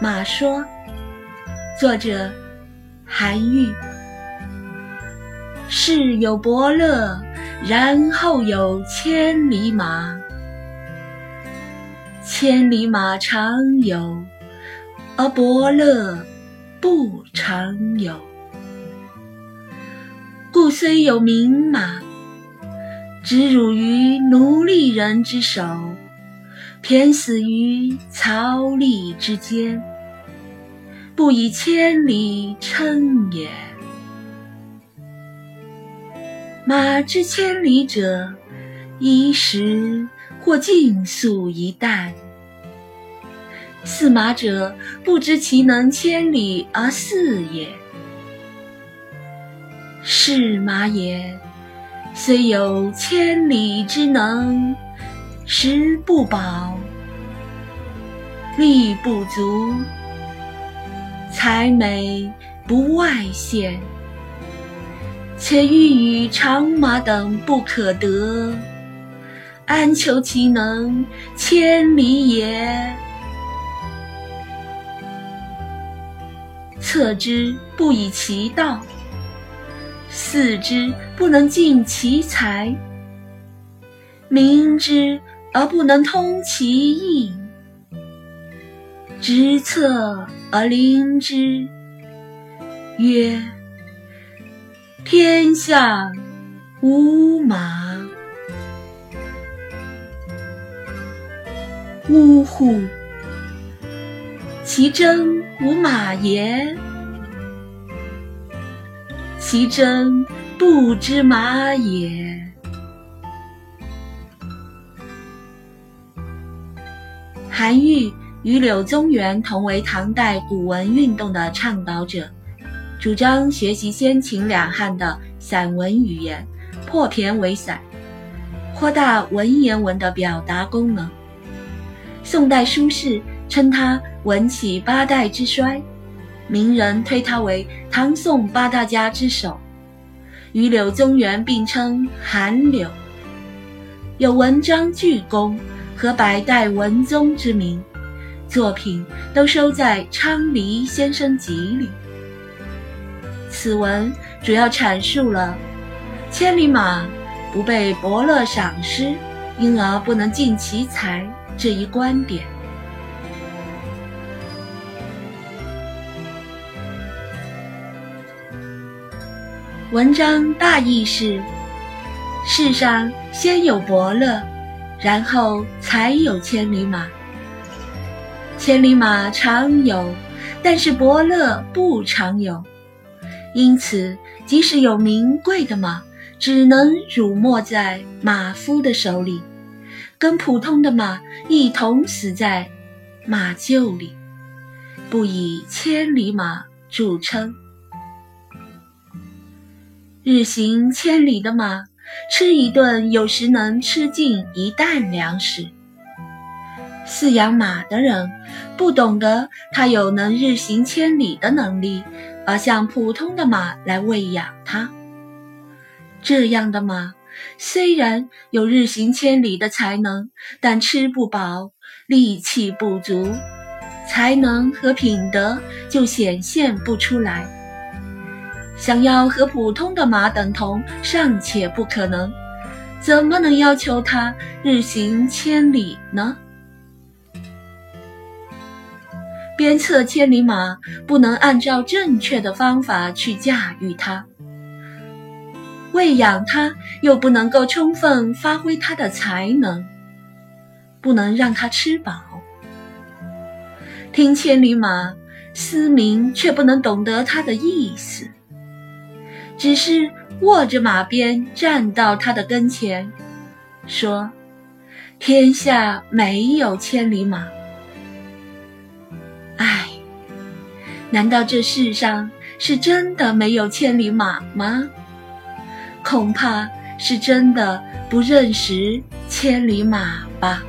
马说，作者韩愈。世有伯乐，然后有千里马。千里马常有，而伯乐不常有。故虽有名马，只辱于奴隶人之手，骈死于槽枥之间，不以千里称也。马之千里者，一时或尽粟一旦。驷马者，不知其能千里而饲也。是马也，虽有千里之能，食不饱，力不足，才美不外见，且欲与长马等不可得，安求其能千里也？策之不以其道。四之不能尽其才，明之而不能通其意，执策而临之，曰：天下无马。呜呼！其真无马也？其真不知马也。韩愈与柳宗元同为唐代古文运动的倡导者，主张学习先秦两汉的散文语言，破骈为散，扩大文言文的表达功能。宋代苏轼称他“文起八代之衰”。名人推他为唐宋八大家之首，与柳宗元并称韩柳，有文章巨公和百代文宗之名，作品都收在《昌黎先生集》里。此文主要阐述了千里马不被伯乐赏识，因而不能尽其才这一观点。文章大意是：世上先有伯乐，然后才有千里马。千里马常有，但是伯乐不常有。因此，即使有名贵的马，只能辱没在马夫的手里，跟普通的马一同死在马厩里，不以千里马著称。日行千里的马，吃一顿有时能吃尽一担粮食。饲养马的人不懂得它有能日行千里的能力，而像普通的马来喂养它。这样的马虽然有日行千里的才能，但吃不饱，力气不足，才能和品德就显现不出来。想要和普通的马等同，尚且不可能，怎么能要求它日行千里呢？鞭策千里马，不能按照正确的方法去驾驭它；喂养它，又不能够充分发挥它的才能，不能让它吃饱。听千里马嘶鸣，却不能懂得它的意思。只是握着马鞭站到他的跟前，说：“天下没有千里马。”唉，难道这世上是真的没有千里马吗？恐怕是真的不认识千里马吧。